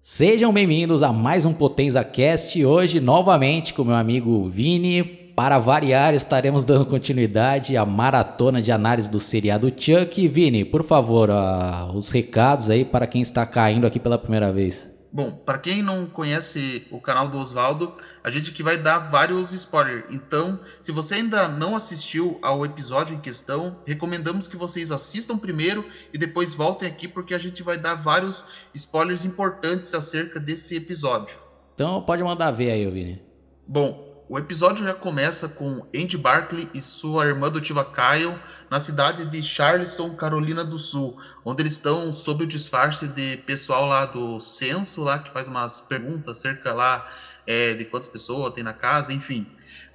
Sejam bem-vindos a mais um Potenza Cast. Hoje, novamente, com meu amigo Vini. Para variar, estaremos dando continuidade à maratona de análise do seriado Chuck. Vini, por favor, uh, os recados aí para quem está caindo aqui pela primeira vez. Bom, para quem não conhece o canal do Oswaldo, a gente aqui vai dar vários spoilers. Então, se você ainda não assistiu ao episódio em questão, recomendamos que vocês assistam primeiro e depois voltem aqui porque a gente vai dar vários spoilers importantes acerca desse episódio. Então, pode mandar ver aí, Vini. Bom, o episódio já começa com Andy Barkley e sua irmã adotiva Kyle na cidade de Charleston, Carolina do Sul, onde eles estão sob o disfarce de pessoal lá do censo, lá que faz umas perguntas acerca lá é, de quantas pessoas tem na casa, enfim.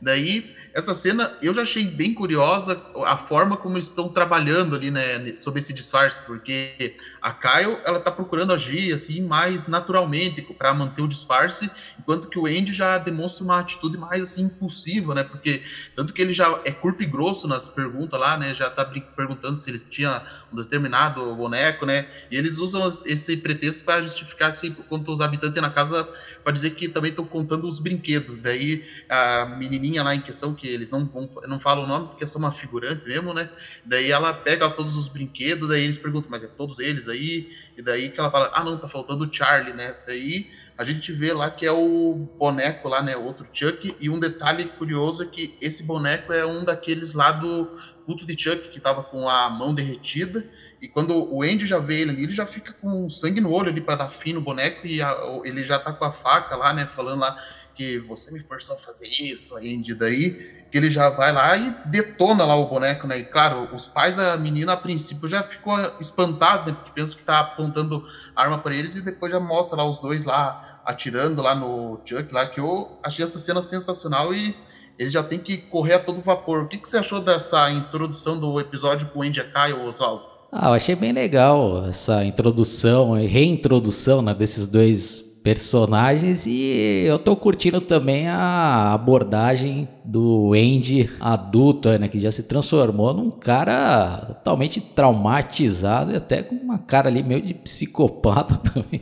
Daí, essa cena eu já achei bem curiosa a forma como eles estão trabalhando ali, né, sobre esse disfarce, porque a Kyle, ela tá procurando agir assim mais naturalmente para manter o disfarce, enquanto que o Andy já demonstra uma atitude mais assim impulsiva, né? Porque tanto que ele já é curto e grosso nas perguntas lá, né? Já tá perguntando se eles tinham um determinado boneco, né? E eles usam esse pretexto para justificar assim quanto os habitantes na casa para dizer que também estão contando os brinquedos. Daí a menininha lá em questão que eles não vão, não falam o nome porque é só uma figurante mesmo, né? Daí ela pega todos os brinquedos, daí eles perguntam, mas é todos eles aí? E daí que ela fala, ah não, tá faltando o Charlie, né? Daí a gente vê lá que é o boneco lá, né? Outro Chuck. E um detalhe curioso é que esse boneco é um daqueles lá do culto de Chuck que tava com a mão derretida. E quando o Andy já vê ele ali, ele já fica com sangue no olho ali para dar fim no boneco. E a, ele já tá com a faca lá, né? Falando lá que você me forçou a fazer isso, Andy. Daí que ele já vai lá e detona lá o boneco, né? E claro, os pais da menina a princípio já ficam espantados, né? Porque pensam que tá apontando arma para eles e depois já mostra lá os dois lá atirando lá no Chuck lá, que eu achei essa cena sensacional e eles já tem que correr a todo vapor. O que, que você achou dessa introdução do episódio com o Andy Kai, Oswaldo? Ah, eu achei bem legal essa introdução e reintrodução né, desses dois personagens e eu tô curtindo também a abordagem do Andy adulto, né, que já se transformou num cara totalmente traumatizado e até com uma cara ali meio de psicopata também,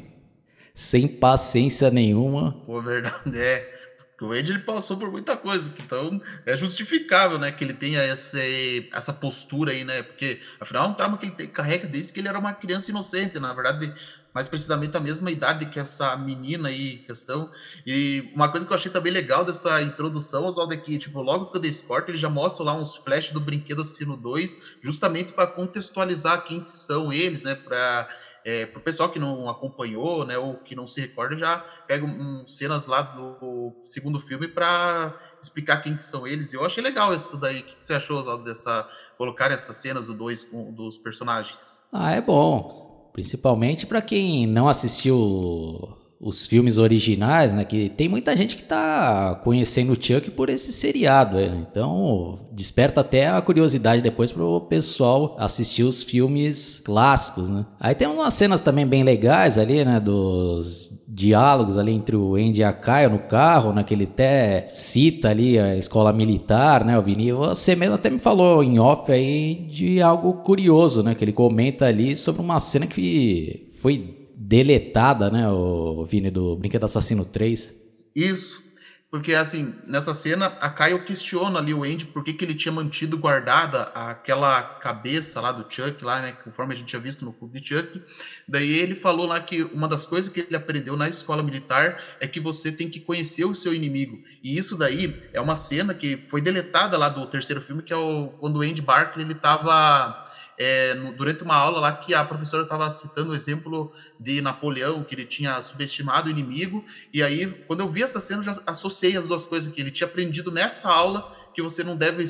sem paciência nenhuma. Pô, verdade, é. O Andy ele passou por muita coisa, então é justificável, né, que ele tenha essa, essa postura aí, né, porque afinal é um trauma que ele carrega desde que ele era uma criança inocente, na verdade mais precisamente a mesma idade que essa menina aí questão. E uma coisa que eu achei também legal dessa introdução, Oswaldo, é que, tipo, logo que eu dei ele já mostra lá uns flashes do brinquedo Assino 2, justamente para contextualizar quem que são eles, né? Para é, o pessoal que não acompanhou, né, ou que não se recorda, já pega um, cenas lá do segundo filme para explicar quem que são eles. Eu achei legal isso daí. O que você achou, Oswaldo, dessa colocar essas cenas do dois dos personagens? Ah, é bom. Principalmente para quem não assistiu os filmes originais, né? Que tem muita gente que tá conhecendo o Chuck por esse seriado, né? Então desperta até a curiosidade depois pro pessoal assistir os filmes clássicos, né? Aí tem umas cenas também bem legais ali, né? Dos diálogos ali entre o Andy e a Kyle no carro, né? Que ele até cita ali a escola militar, né? O Vini, você mesmo até me falou em off aí de algo curioso, né? Que ele comenta ali sobre uma cena que foi deletada, né, o Vini, do Brinquedo Assassino 3. Isso, porque assim, nessa cena, a Kyle questiona ali o Andy por que, que ele tinha mantido guardada aquela cabeça lá do Chuck, lá, né, conforme a gente tinha visto no clube de Chuck. Daí ele falou lá que uma das coisas que ele aprendeu na escola militar é que você tem que conhecer o seu inimigo. E isso daí é uma cena que foi deletada lá do terceiro filme, que é o, quando o Andy Barkley ele tava é, no, durante uma aula lá que a professora estava citando o exemplo de Napoleão, que ele tinha subestimado o inimigo, e aí, quando eu vi essa cena, eu já associei as duas coisas, que ele tinha aprendido nessa aula que você não deve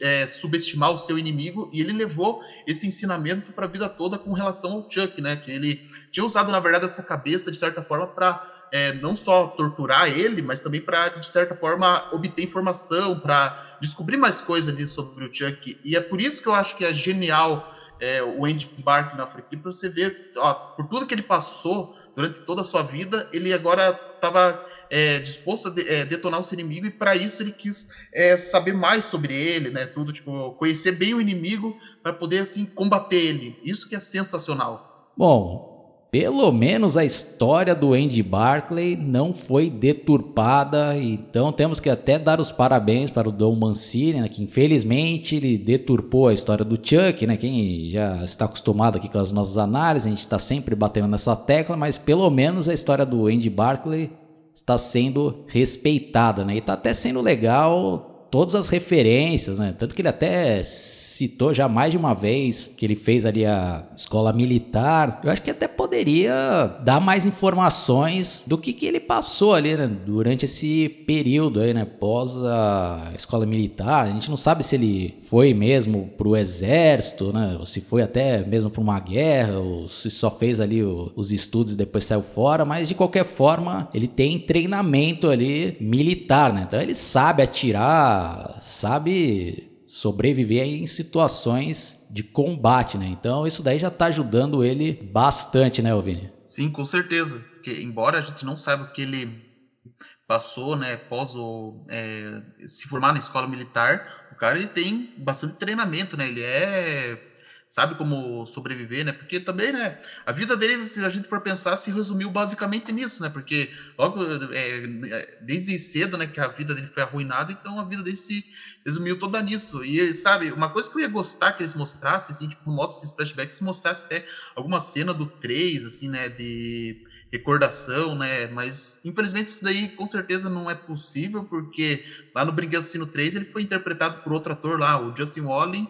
é, subestimar o seu inimigo, e ele levou esse ensinamento para a vida toda com relação ao Chuck, né? Que ele tinha usado, na verdade, essa cabeça, de certa forma, para é, não só torturar ele, mas também para, de certa forma, obter informação, para descobrir mais coisas ali sobre o Chuck. E é por isso que eu acho que é genial é, o Andy Bark na franquia, para você ver, ó, por tudo que ele passou durante toda a sua vida, ele agora estava é, disposto a de, é, detonar o seu inimigo e para isso ele quis é, saber mais sobre ele, né? Tudo tipo conhecer bem o inimigo para poder assim combater ele. Isso que é sensacional. Bom, pelo menos a história do Andy Barclay não foi deturpada, então temos que até dar os parabéns para o Don Mancini, né, que infelizmente ele deturpou a história do Chuck, né, quem já está acostumado aqui com as nossas análises, a gente está sempre batendo nessa tecla, mas pelo menos a história do Andy Barclay está sendo respeitada, né, e está até sendo legal todas as referências, né? Tanto que ele até citou já mais de uma vez que ele fez ali a escola militar. Eu acho que até poderia dar mais informações do que, que ele passou ali, né? Durante esse período aí, né? Pós a escola militar. A gente não sabe se ele foi mesmo pro exército, né? Ou se foi até mesmo para uma guerra, ou se só fez ali os estudos e depois saiu fora. Mas de qualquer forma, ele tem treinamento ali militar, né? Então ele sabe atirar sabe sobreviver em situações de combate, né? Então isso daí já está ajudando ele bastante, né, Vini? Sim, com certeza. Porque embora a gente não saiba o que ele passou, né, após o, é, se formar na escola militar, o cara ele tem bastante treinamento, né? Ele é sabe como sobreviver, né? Porque também, né, a vida dele, se a gente for pensar, se resumiu basicamente nisso, né? Porque logo, é, desde cedo, né, que a vida dele foi arruinada, então a vida dele se resumiu toda nisso. E, sabe, uma coisa que eu ia gostar que eles mostrassem, assim, tipo, mostra esses flashbacks, se mostrasse até alguma cena do 3, assim, né, de recordação, né? Mas infelizmente isso daí com certeza não é possível, porque lá no Brinquedo Assassino 3 ele foi interpretado por outro ator lá, o Justin Walling,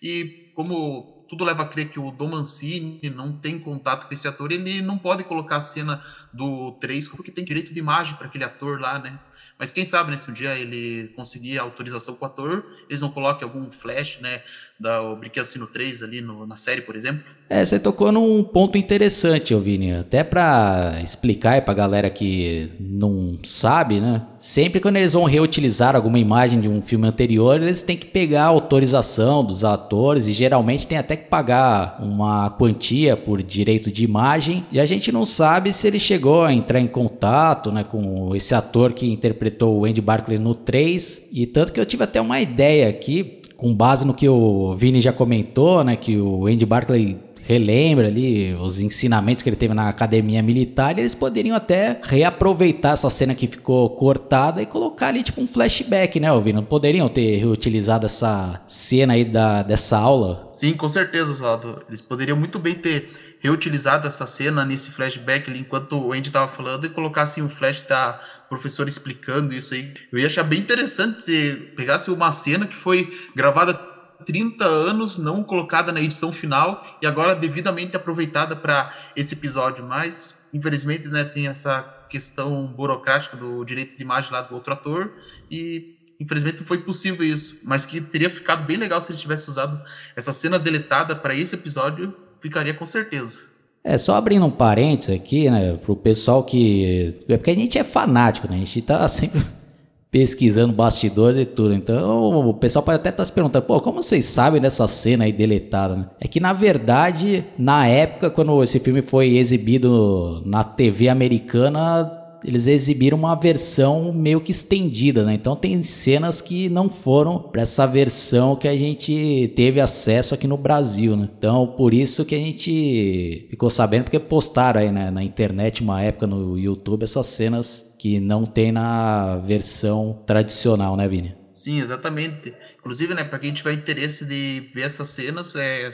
e como tudo leva a crer que o Dom Mancini não tem contato com esse ator, ele não pode colocar a cena do 3 porque tem direito de imagem para aquele ator lá, né? Mas quem sabe, né, se um dia ele conseguir autorização com o ator, eles não coloquem algum flash, né, da Brinquedo Assino 3 ali no, na série, por exemplo. É, você tocou num ponto interessante, Vini. Até para explicar para a galera que não sabe, né? Sempre quando eles vão reutilizar alguma imagem de um filme anterior, eles têm que pegar a autorização dos atores e geralmente tem até que pagar uma quantia por direito de imagem. E a gente não sabe se ele chegou a entrar em contato, né, com esse ator que interpretou o Andy Barclay no 3. E tanto que eu tive até uma ideia aqui com base no que o Vini já comentou, né, que o Andy Barclay relembra ali os ensinamentos que ele teve na academia militar, eles poderiam até reaproveitar essa cena que ficou cortada e colocar ali tipo um flashback, né, Alvino? Não poderiam ter reutilizado essa cena aí da, dessa aula? Sim, com certeza, Oswaldo. Eles poderiam muito bem ter reutilizado essa cena nesse flashback ali, enquanto o Andy estava falando e colocasse um flash da professora explicando isso aí. Eu ia achar bem interessante se pegasse uma cena que foi gravada 30 anos, não colocada na edição final e agora devidamente aproveitada para esse episódio. Mas, infelizmente, né, tem essa questão burocrática do direito de imagem lá do outro ator e infelizmente foi possível isso, mas que teria ficado bem legal se eles tivessem usado essa cena deletada para esse episódio, ficaria com certeza. É, só abrindo um parênteses aqui, né, pro pessoal que. É porque a gente é fanático, né? A gente tá sempre pesquisando bastidores e tudo. Então o pessoal pode até estar tá se perguntando, pô, como vocês sabem dessa cena aí deletada? Né? É que na verdade, na época, quando esse filme foi exibido na TV americana, eles exibiram uma versão meio que estendida, né? Então tem cenas que não foram para essa versão que a gente teve acesso aqui no Brasil, né? Então por isso que a gente ficou sabendo porque postaram aí né, na internet uma época no YouTube essas cenas que não tem na versão tradicional, né, Vini? Sim, exatamente. Inclusive, né, para quem tiver interesse de ver essas cenas, é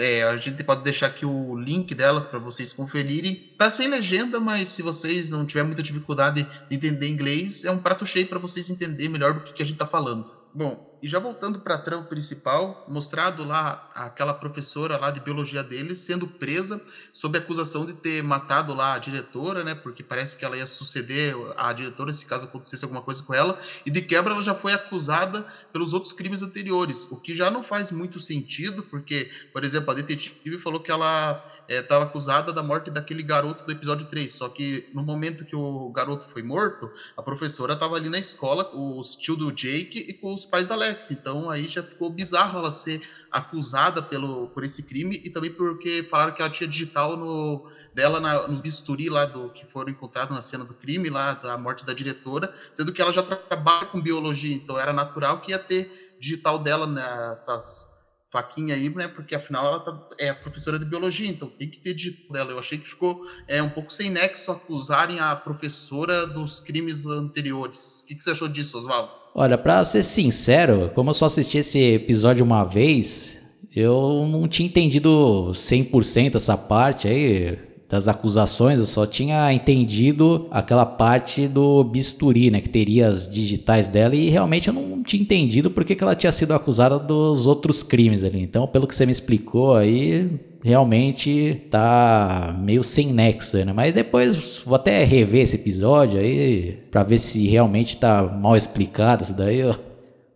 é, a gente pode deixar aqui o link delas para vocês conferirem. Tá sem legenda, mas se vocês não tiverem muita dificuldade de entender inglês, é um prato cheio para vocês entenderem melhor do que, que a gente está falando. Bom, e já voltando para a trama principal, mostrado lá aquela professora lá de biologia deles sendo presa sob acusação de ter matado lá a diretora, né? Porque parece que ela ia suceder a diretora se caso acontecesse alguma coisa com ela. E de quebra ela já foi acusada pelos outros crimes anteriores, o que já não faz muito sentido, porque, por exemplo, a detetive falou que ela estava é, acusada da morte daquele garoto do episódio 3. Só que no momento que o garoto foi morto, a professora estava ali na escola com os tio do Jake e com os pais da Então aí já ficou bizarro ela ser acusada pelo, por esse crime e também porque falaram que ela tinha digital no, dela na, nos bisturi lá do que foram encontrados na cena do crime, lá da morte da diretora, sendo que ela já trabalha com biologia, então era natural que ia ter digital dela nessas faquinha aí, né? Porque afinal ela tá, é professora de biologia, então tem que ter dito dela. Eu achei que ficou é, um pouco sem nexo acusarem a professora dos crimes anteriores. O que, que você achou disso, Oswaldo? Olha, pra ser sincero, como eu só assisti esse episódio uma vez, eu não tinha entendido 100% essa parte aí das acusações, eu só tinha entendido aquela parte do bisturi, né, que teria as digitais dela e realmente eu não tinha entendido porque que ela tinha sido acusada dos outros crimes ali. Então, pelo que você me explicou aí, realmente tá meio sem nexo, né? Mas depois vou até rever esse episódio aí para ver se realmente tá mal explicado isso daí,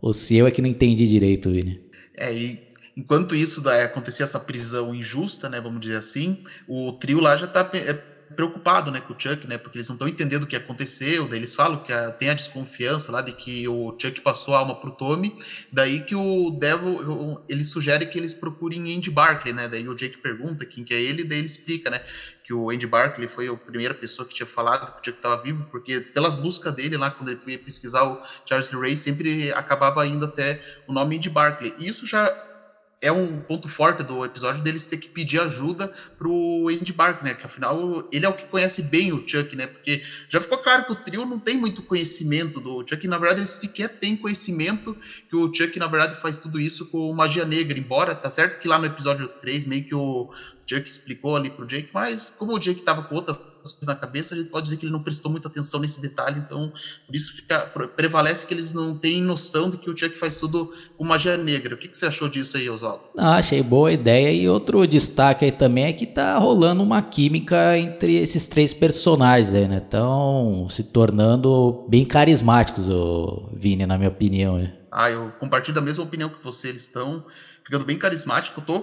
ou se eu é que não entendi direito, Vini. É, e Enquanto isso da, acontecia essa prisão injusta, né, vamos dizer assim, o trio lá já está é, preocupado, né, com o Chuck, né, porque eles não estão entendendo o que aconteceu, daí eles falam que a, tem a desconfiança lá de que o Chuck passou a alma pro Tommy, daí que o Devil, ele sugere que eles procurem Andy Barkley, né, daí o Jake pergunta quem que é ele, daí ele explica, né, que o Andy Barkley foi a primeira pessoa que tinha falado que o Chuck estava vivo, porque pelas buscas dele lá, quando ele foi pesquisar o Charles Ray, sempre acabava indo até o nome Andy Barkley, isso já é um ponto forte do episódio deles ter que pedir ajuda pro Andy Bark, né? Que afinal ele é o que conhece bem o Chuck, né? Porque já ficou claro que o trio não tem muito conhecimento do Chuck, na verdade ele sequer tem conhecimento que o Chuck na verdade faz tudo isso com magia negra, embora tá certo que lá no episódio 3 meio que o Chuck explicou ali pro Jake, mas como o Jake tava com outras coisas na cabeça, a gente pode dizer que ele não prestou muita atenção nesse detalhe, então por isso fica, prevalece que eles não têm noção de que o Chuck faz tudo com magia negra. O que, que você achou disso aí, Oswaldo? Ah, achei boa ideia e outro destaque aí também é que tá rolando uma química entre esses três personagens aí, né? Estão se tornando bem carismáticos, o Vini, na minha opinião. Ah, eu compartilho da mesma opinião que você, eles estão ficando bem carismáticos. Tô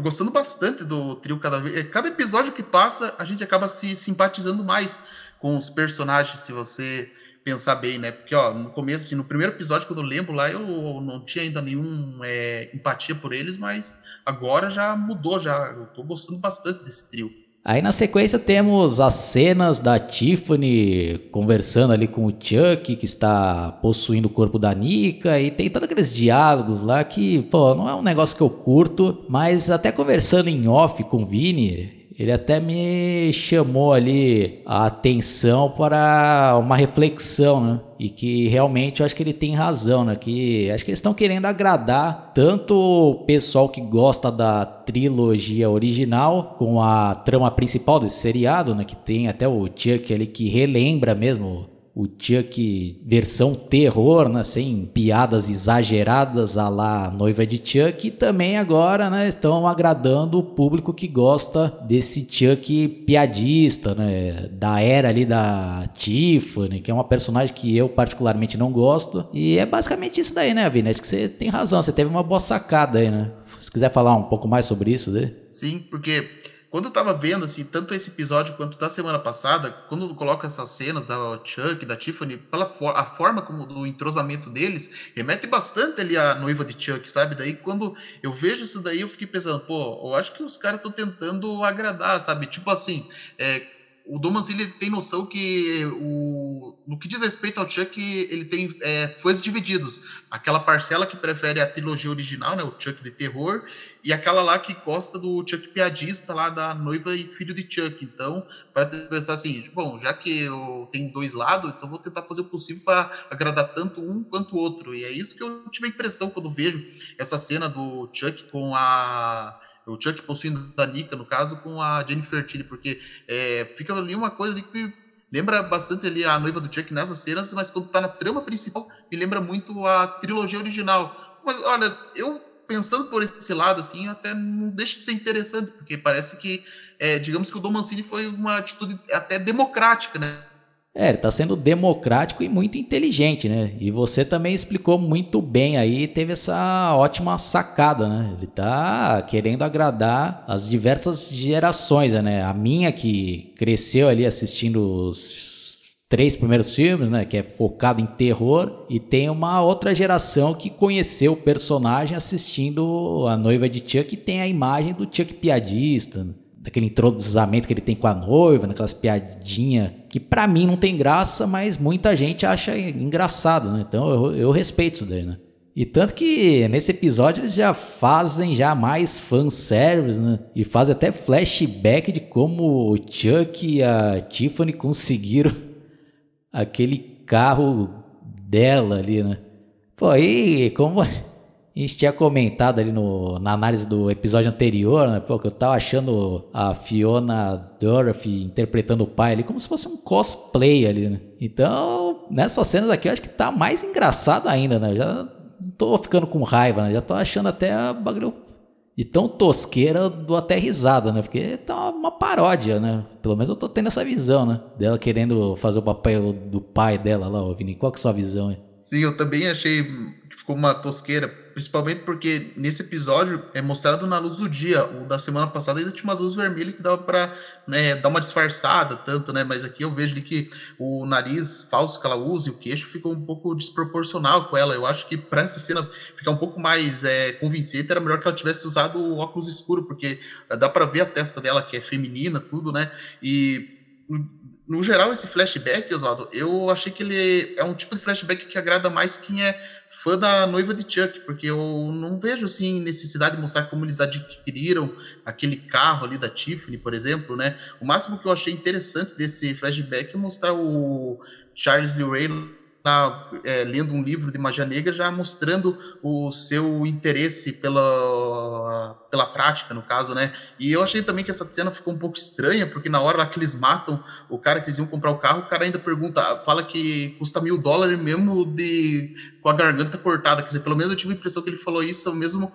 gostando bastante do trio cada vez. É, cada episódio que passa, a gente acaba se simpatizando mais com os personagens, se você pensar bem, né? Porque, ó, no começo, assim, no primeiro episódio, quando eu lembro lá, eu não tinha ainda nenhum é, empatia por eles, mas agora já mudou, já. Eu tô gostando bastante desse trio. Aí na sequência temos as cenas da Tiffany conversando ali com o Chuck, que está possuindo o corpo da Nika, e tem todos aqueles diálogos lá que, pô, não é um negócio que eu curto, mas até conversando em off com o Vini, ele até me chamou ali a atenção para uma reflexão, né? E que realmente eu acho que ele tem razão, né? Que acho que eles estão querendo agradar tanto o pessoal que gosta da trilogia original, com a trama principal desse seriado, né? Que tem até o Chuck ali que relembra mesmo o Chuck versão terror, né, sem piadas exageradas a lá noiva de Chuck, e também agora, né, estão agradando o público que gosta desse Chuck piadista, né, da era ali da Tiffany, que é uma personagem que eu particularmente não gosto, e é basicamente isso daí, né, Vini? Acho que você tem razão, você teve uma boa sacada aí, né? Se quiser falar um pouco mais sobre isso, né? Sim, porque quando eu tava vendo, assim, tanto esse episódio quanto da semana passada, quando coloca essas cenas da Chuck, da Tiffany, pela for a forma como do entrosamento deles, remete bastante ali à noiva de Chuck, sabe? Daí quando eu vejo isso daí, eu fiquei pensando, pô, eu acho que os caras estão tentando agradar, sabe? Tipo assim, é, o Domas ele tem noção que o, no que diz respeito ao Chuck, ele tem é, fãs divididos. Aquela parcela que prefere a trilogia original, né, o Chuck de terror, e aquela lá que gosta do Chuck piadista lá da noiva e filho de Chuck. Então, para pensar assim, bom, já que eu tenho dois lados, então vou tentar fazer o possível para agradar tanto um quanto o outro. E é isso que eu tive a impressão quando vejo essa cena do Chuck com a o Chuck possuindo a Nika, no caso, com a Jennifer Tilly, porque é, fica ali uma coisa ali que lembra bastante ali a noiva do Chuck nessas cenas, mas quando tá na trama principal, me lembra muito a trilogia original. Mas olha, eu pensando por esse lado, assim, até não deixa de ser interessante, porque parece que, é, digamos que o Dom Mancini foi uma atitude até democrática, né? É, ele tá sendo democrático e muito inteligente, né? E você também explicou muito bem aí, teve essa ótima sacada, né? Ele tá querendo agradar as diversas gerações, né? A minha que cresceu ali assistindo os três primeiros filmes, né? Que é focado em terror, e tem uma outra geração que conheceu o personagem assistindo a noiva de Chuck, que tem a imagem do Chuck piadista, né? daquele entrosamento que ele tem com a noiva, naquelas piadinhas que para mim não tem graça, mas muita gente acha engraçado, né? Então eu, eu respeito isso daí, né? E tanto que nesse episódio eles já fazem já mais fanservice, né? E fazem até flashback de como o Chuck e a Tiffany conseguiram aquele carro dela ali, né? Pô, aí, como a gente tinha comentado ali no, na análise do episódio anterior, né? Pô, que eu tava achando a Fiona Dorothy interpretando o pai ali como se fosse um cosplay ali, né? Então, nessas cenas aqui eu acho que tá mais engraçado ainda, né? Já não tô ficando com raiva, né? Já tô achando até a bagulho e tão tosqueira do até risada, né? Porque tá uma paródia, né? Pelo menos eu tô tendo essa visão, né? Dela querendo fazer o papel do pai dela lá, ó, Vini. Qual que é a sua visão aí? Sim, eu também achei que ficou uma tosqueira, principalmente porque nesse episódio é mostrado na luz do dia. O da semana passada ainda tinha umas luzes vermelhas que dava para né, dar uma disfarçada, tanto, né? Mas aqui eu vejo ali que o nariz falso que ela usa e o queixo ficou um pouco desproporcional com ela. Eu acho que para essa cena ficar um pouco mais é, convincente, era melhor que ela tivesse usado o óculos escuro, porque dá para ver a testa dela, que é feminina, tudo, né? E no geral, esse flashback, Oswaldo, eu achei que ele é um tipo de flashback que agrada mais quem é fã da noiva de Chuck, porque eu não vejo assim necessidade de mostrar como eles adquiriram aquele carro ali da Tiffany, por exemplo, né? O máximo que eu achei interessante desse flashback é mostrar o Charles Lee está é, lendo um livro de magia negra, já mostrando o seu interesse pela, pela prática, no caso, né? E eu achei também que essa cena ficou um pouco estranha, porque na hora lá que eles matam o cara que eles iam comprar o carro, o cara ainda pergunta, fala que custa mil dólares mesmo de com a garganta cortada. Quer dizer, pelo menos eu tive a impressão que ele falou isso mesmo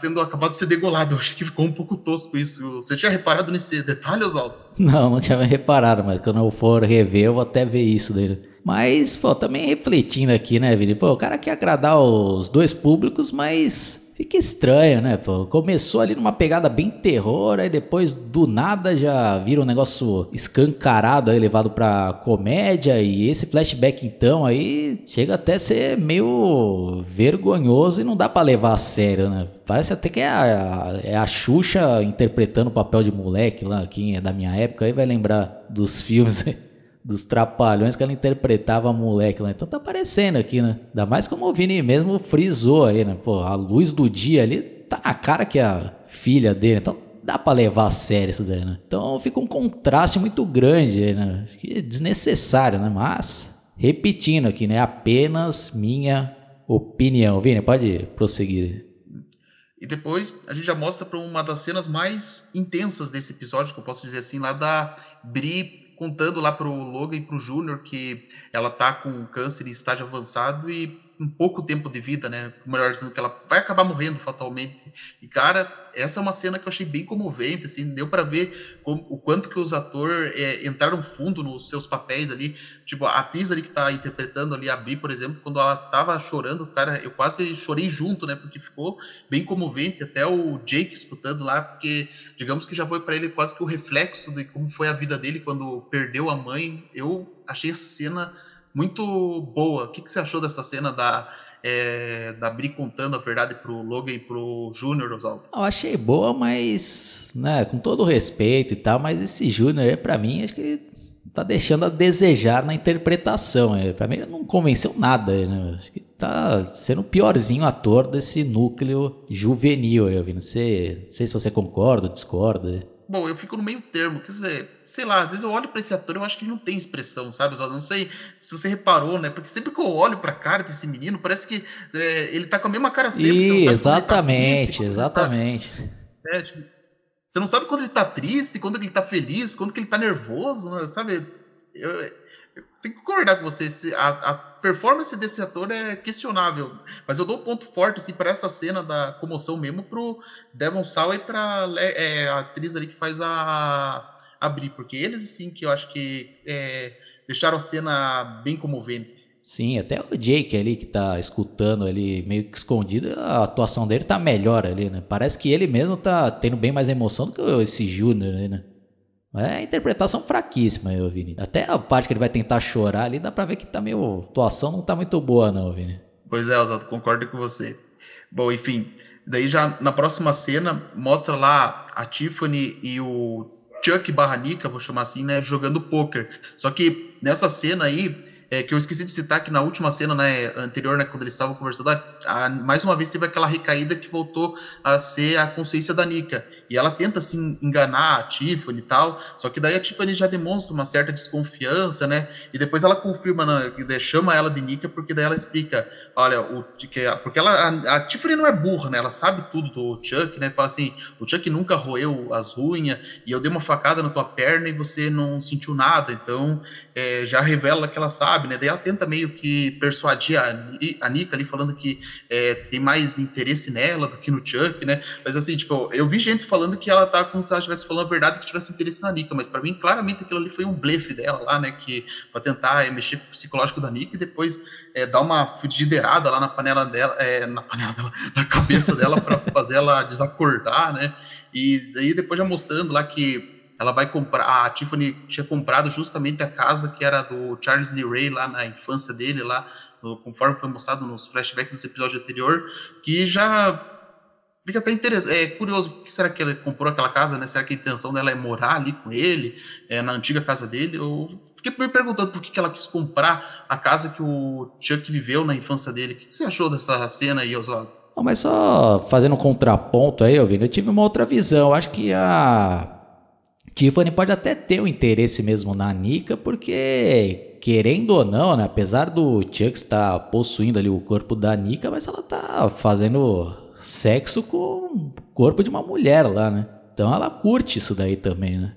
tendo acabado de ser degolado. Eu achei que ficou um pouco tosco isso. Você tinha reparado nesse detalhe, Oswaldo? Não, não tinha reparado, mas quando eu for rever, eu vou até ver isso dele. Mas, pô, também refletindo aqui, né, Vini? Pô, o cara quer agradar os dois públicos, mas fica estranho, né? Pô, começou ali numa pegada bem terror, aí depois do nada já vira um negócio escancarado aí, levado pra comédia, e esse flashback então aí chega até a ser meio vergonhoso e não dá para levar a sério, né? Parece até que é a, é a Xuxa interpretando o papel de moleque lá, quem é da minha época aí vai lembrar dos filmes dos trapalhões que ela interpretava a moleque lá. Então tá aparecendo aqui, né? Ainda mais como o Vini mesmo frisou aí, né? Pô, a luz do dia ali tá na cara que é a filha dele. Então dá para levar a sério isso daí, né? Então fica um contraste muito grande aí, né? Acho que é desnecessário, né? Mas, repetindo aqui, né? Apenas minha opinião. Vini, pode prosseguir. E depois a gente já mostra para uma das cenas mais intensas desse episódio, que eu posso dizer assim, lá da Bri contando lá pro Logan e pro Júnior que ela tá com câncer em estágio avançado e um pouco tempo de vida, né? Melhor dizendo que ela vai acabar morrendo fatalmente. E cara, essa é uma cena que eu achei bem comovente, assim, deu para ver como, o quanto que os atores é, entraram fundo nos seus papéis ali. Tipo, a atriz ali que tá interpretando ali a Bri, por exemplo, quando ela tava chorando, cara, eu quase chorei junto, né? Porque ficou bem comovente, até o Jake escutando lá, porque digamos que já foi para ele quase que o reflexo de como foi a vida dele quando perdeu a mãe. Eu achei essa cena muito boa. O que, que você achou dessa cena da, é, da Bri contando a verdade pro Logan e pro Júnior, Oswaldo? Eu achei boa, mas, né, com todo o respeito e tal, mas esse Júnior, para mim, acho que tá deixando a desejar na interpretação. É, para mim, ele não convenceu nada, né? Acho que tá sendo o piorzinho ator desse núcleo juvenil, eu. Não sei, não sei se você concorda ou discorda. Bom, eu fico no meio termo, quer dizer, sei lá, às vezes eu olho para esse ator e eu acho que ele não tem expressão, sabe? Eu não sei se você reparou, né? Porque sempre que eu olho pra cara desse menino, parece que é, ele tá com a mesma cara sempre. Tá exatamente, tá exatamente. Tá, é, tipo, você não sabe quando ele tá triste, quando ele tá feliz, quando que ele tá nervoso, né? sabe? Eu, eu tenho que concordar com você, a, a performance desse ator é questionável, mas eu dou ponto forte assim para essa cena da comoção mesmo pro Devon Sawa e para é, a atriz ali que faz a abrir, porque eles sim que eu acho que é, deixaram a cena bem comovente. Sim, até o Jake ali que tá escutando ali meio que escondido, a atuação dele tá melhor ali, né? Parece que ele mesmo tá tendo bem mais emoção do que esse Júnior né? É a interpretação fraquíssima, eu, Vini. Até a parte que ele vai tentar chorar ali, dá pra ver que tá meio. A atuação não tá muito boa, não, Vini. Pois é, Oswaldo, concordo com você. Bom, enfim, daí já na próxima cena, mostra lá a Tiffany e o Chuck barra Nika, vou chamar assim, né, jogando poker. Só que nessa cena aí, é, que eu esqueci de citar que na última cena né, anterior, né, quando eles estavam conversando, a, a, mais uma vez teve aquela recaída que voltou a ser a consciência da Nika. E ela tenta assim enganar a Tiffany e tal, só que daí a Tiffany já demonstra uma certa desconfiança, né? E depois ela confirma, né, chama ela de Nika, porque daí ela explica, olha, o, que, porque ela, a, a, Tiffany não é burra, né? Ela sabe tudo do Chuck, né? Fala assim, o Chuck nunca roeu as unhas, e eu dei uma facada na tua perna e você não sentiu nada, então é, já revela que ela sabe, né? Daí ela tenta meio que persuadir a, a Nika ali, falando que é, tem mais interesse nela do que no Chuck, né? Mas assim, tipo, eu vi gente falando que ela tá como se ela estivesse falando a verdade que tivesse interesse na Nika, mas para mim, claramente aquilo ali foi um blefe dela lá, né? Que pra tentar é, mexer com o psicológico da Nika e depois é, dar uma fudideirada lá na panela dela, é, na panela dela, na cabeça dela para fazer ela desacordar, né? E daí depois já mostrando lá que ela vai comprar, a Tiffany tinha comprado justamente a casa que era do Charles Lee Ray lá na infância dele, lá, no, conforme foi mostrado nos flashbacks desse episódio anterior, que já fica até interessante, é curioso, que será que ela comprou aquela casa, né? Será que a intenção dela é morar ali com ele, é, na antiga casa dele? Eu fiquei me perguntando por que, que ela quis comprar a casa que o Chuck viveu na infância dele. O que você achou dessa cena aí, Oswaldo? mas só fazendo um contraponto aí, ouvindo, eu tive uma outra visão. Acho que a Tiffany pode até ter um interesse mesmo na Nika, porque querendo ou não, né, apesar do Chuck estar possuindo ali o corpo da Nika, mas ela tá fazendo sexo com o corpo de uma mulher lá, né? Então ela curte isso daí também, né?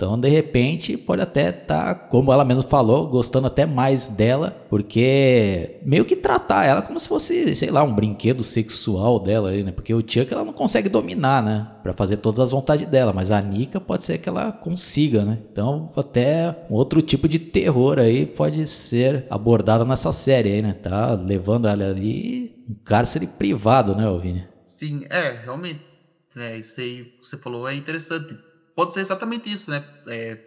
Então, de repente, pode até estar, tá, como ela mesma falou, gostando até mais dela, porque meio que tratar ela como se fosse, sei lá, um brinquedo sexual dela, né? Porque o Chuck ela não consegue dominar, né? Para fazer todas as vontades dela, mas a Nika pode ser que ela consiga, né? Então, até um outro tipo de terror aí pode ser abordado nessa série aí, né? Tá levando ela ali um cárcere privado, né, Alvine? Sim, é, realmente. É, isso aí que você falou é interessante pode ser exatamente isso, né? É,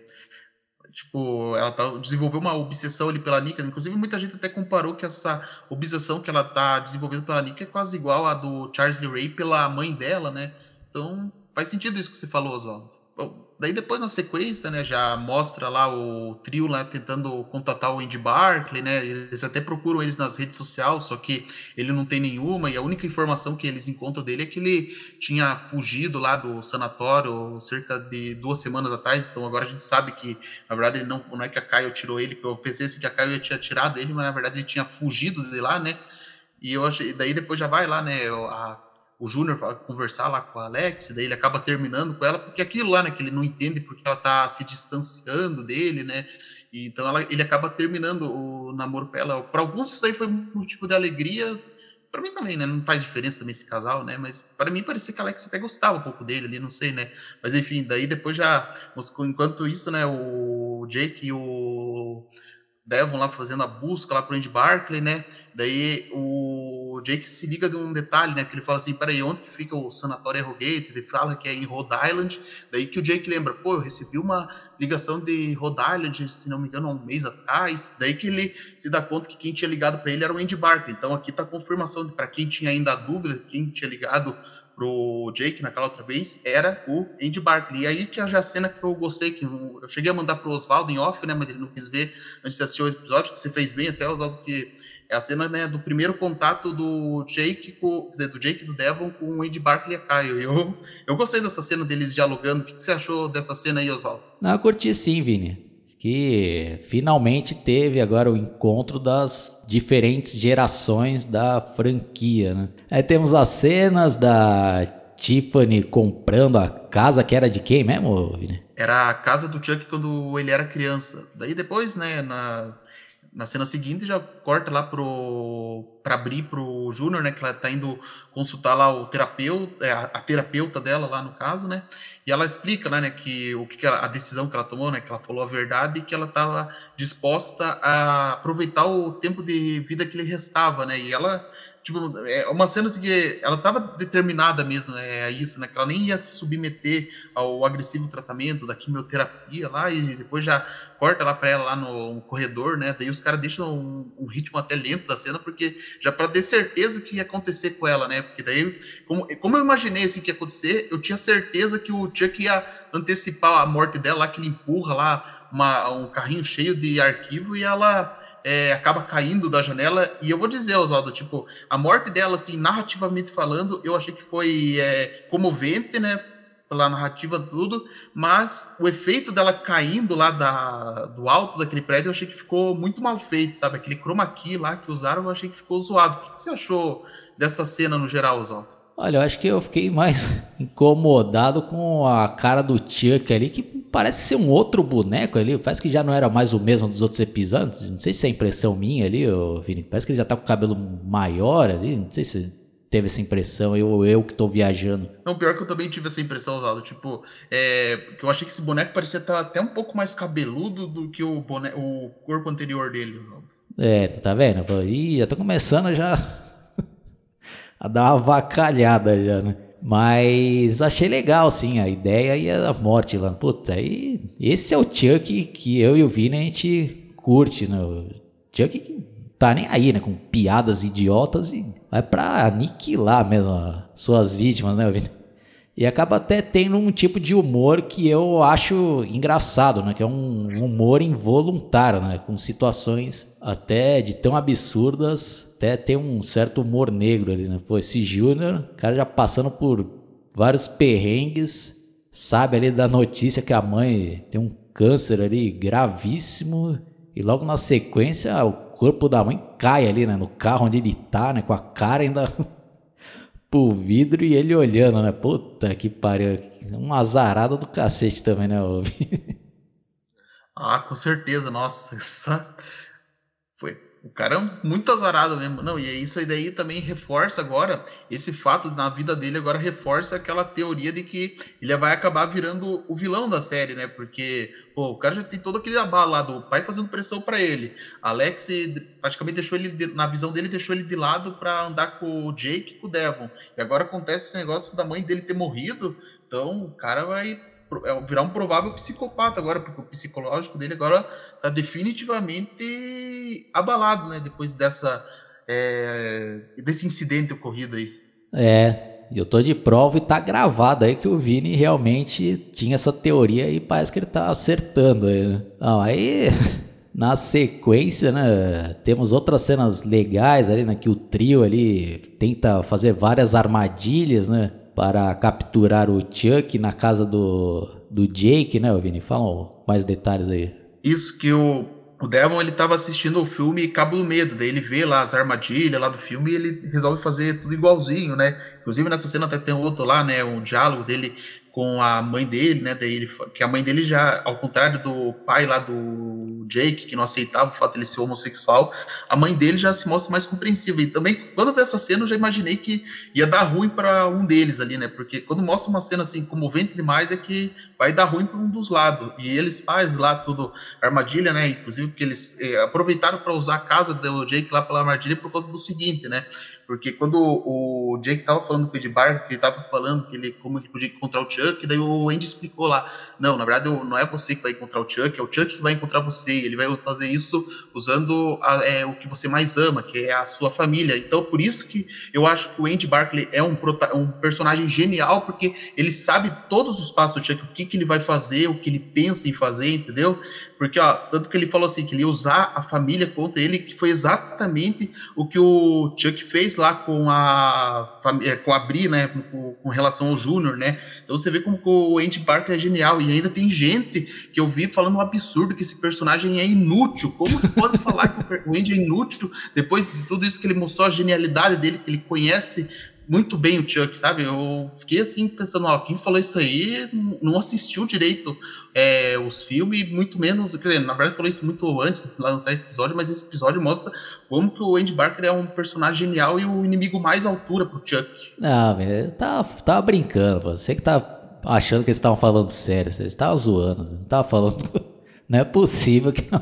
tipo, ela tá, desenvolveu uma obsessão ali pela Nika. Inclusive, muita gente até comparou que essa obsessão que ela tá desenvolvendo pela Nika é quase igual à do Charles Lee Ray pela mãe dela, né? Então, faz sentido isso que você falou, Oswaldo. Daí depois na sequência, né, já mostra lá o trio lá tentando contatar o Andy Barkley, né? Eles até procuram eles nas redes sociais, só que ele não tem nenhuma e a única informação que eles encontram dele é que ele tinha fugido lá do sanatório cerca de duas semanas atrás. Então agora a gente sabe que na verdade ele não, não é que a Caio tirou ele, eu pensei assim que a Caio tinha tirado ele, mas na verdade ele tinha fugido de lá, né? E eu achei, daí depois já vai lá, né, a o Júnior conversar lá com a Alex, daí ele acaba terminando com ela, porque aquilo lá, né, que ele não entende porque ela tá se distanciando dele, né, e então ela, ele acaba terminando o namoro com ela. Para alguns isso daí foi um motivo de alegria, para mim também, né, não faz diferença também esse casal, né, mas para mim parecia que a Alex até gostava um pouco dele ali, não sei, né, mas enfim, daí depois já, enquanto isso, né, o Jake e o Devon lá fazendo a busca lá pro Andy Barkley, né? Daí o Jake se liga de um detalhe, né? Que ele fala assim, peraí, onde que fica o sanatório Arrogate? Ele fala que é em Rhode Island. Daí que o Jake lembra, pô, eu recebi uma ligação de Rhode Island, se não me engano, há um mês atrás. Daí que ele se dá conta que quem tinha ligado para ele era o Andy Barkley. Então aqui tá a confirmação para quem tinha ainda dúvida, quem tinha ligado pro Jake naquela outra vez era o Andy Barkley. E aí que a cena que eu gostei, que eu cheguei a mandar pro Oswaldo em off, né, mas ele não quis ver antes de assistir o episódio, que você fez bem até, Oswaldo, que é a cena né, do primeiro contato do Jake, com, quer dizer, do Jake do Devon com o Andy Barkley e a Caio. Eu, eu gostei dessa cena deles dialogando. O que, que você achou dessa cena aí, Oswaldo? Não, eu curti sim, Vini que finalmente teve agora o encontro das diferentes gerações da franquia. Né? Aí temos as cenas da Tiffany comprando a casa que era de quem mesmo, Vini? Era a casa do Chuck quando ele era criança. Daí depois, né, na na cena seguinte já corta lá pro para abrir pro Júnior, né, que ela tá indo consultar lá o terapeuta, é, a, a, terapeuta dela lá no caso, né? E ela explica, né, né que o que, que ela, a decisão que ela tomou, né, que ela falou a verdade e que ela estava disposta a aproveitar o tempo de vida que lhe restava, né? E ela tipo, é uma cena assim que ela estava determinada mesmo né, a isso, né? Que ela nem ia se submeter ao agressivo tratamento da quimioterapia lá e depois já corta lá para ela lá no, corredor, né? Daí os caras deixam um, um, ritmo até lento da cena porque já para ter certeza que ia acontecer com ela, né? Porque daí, como, como eu imaginei assim que ia acontecer, eu tinha certeza que o Chuck ia antecipar a morte dela lá, que ele empurra lá uma, um carrinho cheio de arquivo e ela é, acaba caindo da janela. E eu vou dizer, Oswaldo, tipo, a morte dela, assim, narrativamente falando, eu achei que foi é, comovente, né? Pela narrativa, tudo, mas o efeito dela caindo lá da, do alto daquele prédio, eu achei que ficou muito mal feito, sabe? Aquele chroma key lá que usaram, eu achei que ficou zoado. O que você achou dessa cena no geral, Oswaldo? Olha, eu acho que eu fiquei mais incomodado com a cara do Chuck ali, que parece ser um outro boneco ali. Parece que já não era mais o mesmo dos outros episódios. Não sei se é impressão minha ali, Vini. Parece que ele já tá com o cabelo maior ali. Não sei se teve essa impressão, eu, eu que tô viajando. Não, pior que eu também tive essa impressão, usado Tipo, é, que eu achei que esse boneco parecia estar até um pouco mais cabeludo do que o, boneco, o corpo anterior dele. É, tá vendo? Ih, já tô começando já a dar uma vacalhada já, né? Mas achei legal, sim, a ideia e a morte lá. Puta, aí esse é o Chuck que eu e o Vini a gente curte, né? Chuck que tá nem aí, né? Com piadas idiotas e vai pra aniquilar mesmo as suas vítimas, né, Vini? E acaba até tendo um tipo de humor que eu acho engraçado, né? Que é um humor involuntário, né? Com situações até de tão absurdas até tem um certo humor negro ali, né? Pô, esse Júnior, cara já passando por vários perrengues, sabe ali da notícia que a mãe tem um câncer ali gravíssimo e logo na sequência o corpo da mãe cai ali, né? No carro onde ele tá, né? Com a cara ainda pro vidro e ele olhando, né? Puta que pariu. Um azarado do cacete também, né? ah, com certeza. Nossa, essa o cara é muito azarado mesmo. Não, e isso aí daí também reforça agora, esse fato na vida dele agora reforça aquela teoria de que ele vai acabar virando o vilão da série, né? Porque, pô, o cara já tem todo aquele abalo lá do pai fazendo pressão para ele. Alex praticamente deixou ele, de, na visão dele, deixou ele de lado para andar com o Jake e com o Devon. E agora acontece esse negócio da mãe dele ter morrido, então o cara vai é, virar um provável psicopata agora, porque o psicológico dele agora está definitivamente abalado, né? Depois dessa é, desse incidente ocorrido aí. É, eu tô de prova e tá gravado aí que o Vini realmente tinha essa teoria e parece que ele tá acertando aí, né? Não, aí na sequência, né, temos outras cenas legais ali, né, que o trio ali tenta fazer várias armadilhas, né? Para capturar o Chuck na casa do, do Jake, né, Vini? Fala mais detalhes aí. Isso que o, o Devon ele estava assistindo o filme Cabo do Medo, daí ele vê lá as armadilhas lá do filme e ele resolve fazer tudo igualzinho, né? Inclusive nessa cena até tem outro lá, né? Um diálogo dele com a mãe dele, né? Daí ele, que a mãe dele já, ao contrário do pai lá do Jake, que não aceitava o fato de ele ser homossexual, a mãe dele já se mostra mais compreensiva. E também, quando eu vi essa cena, eu já imaginei que ia dar ruim para um deles ali, né? Porque quando mostra uma cena assim comovente demais, é que vai dar ruim para um dos lados. E eles fazem lá tudo armadilha, né? Inclusive porque eles eh, aproveitaram para usar a casa do Jake lá pela armadilha por causa do seguinte, né? Porque quando o Jake tava falando com o Ed Barker, ele tava falando que ele, como ele podia encontrar o Chuck, daí o Andy explicou lá, não, na verdade não é você que vai encontrar o Chuck, é o Chuck que vai encontrar você, ele vai fazer isso usando a, é, o que você mais ama, que é a sua família. Então, por isso que eu acho que o Andy Barkley é um, um personagem genial, porque ele sabe todos os passos do Chuck, o que, que ele vai fazer, o que ele pensa em fazer, entendeu? Porque, ó, tanto que ele falou assim, que ele ia usar a família contra ele, que foi exatamente o que o Chuck fez lá com a, é, com a Bri, né, com, com relação ao Júnior, né? Então você vê como o Andy Parker é genial. E ainda tem gente que eu vi falando um absurdo que esse personagem é inútil. Como que pode falar que o Andy é inútil depois de tudo isso que ele mostrou, a genialidade dele, que ele conhece muito bem o Chuck, sabe? Eu fiquei assim pensando, ó, quem falou isso aí não assistiu direito é, os filmes, muito menos, quer dizer, na verdade falou isso muito antes de lançar esse episódio, mas esse episódio mostra como que o Andy Barker é um personagem genial e o inimigo mais altura pro Chuck. Não, velho, tá, tava brincando, você que tá achando que eles estavam falando sério, eles estavam zoando, não tava falando, não é possível que não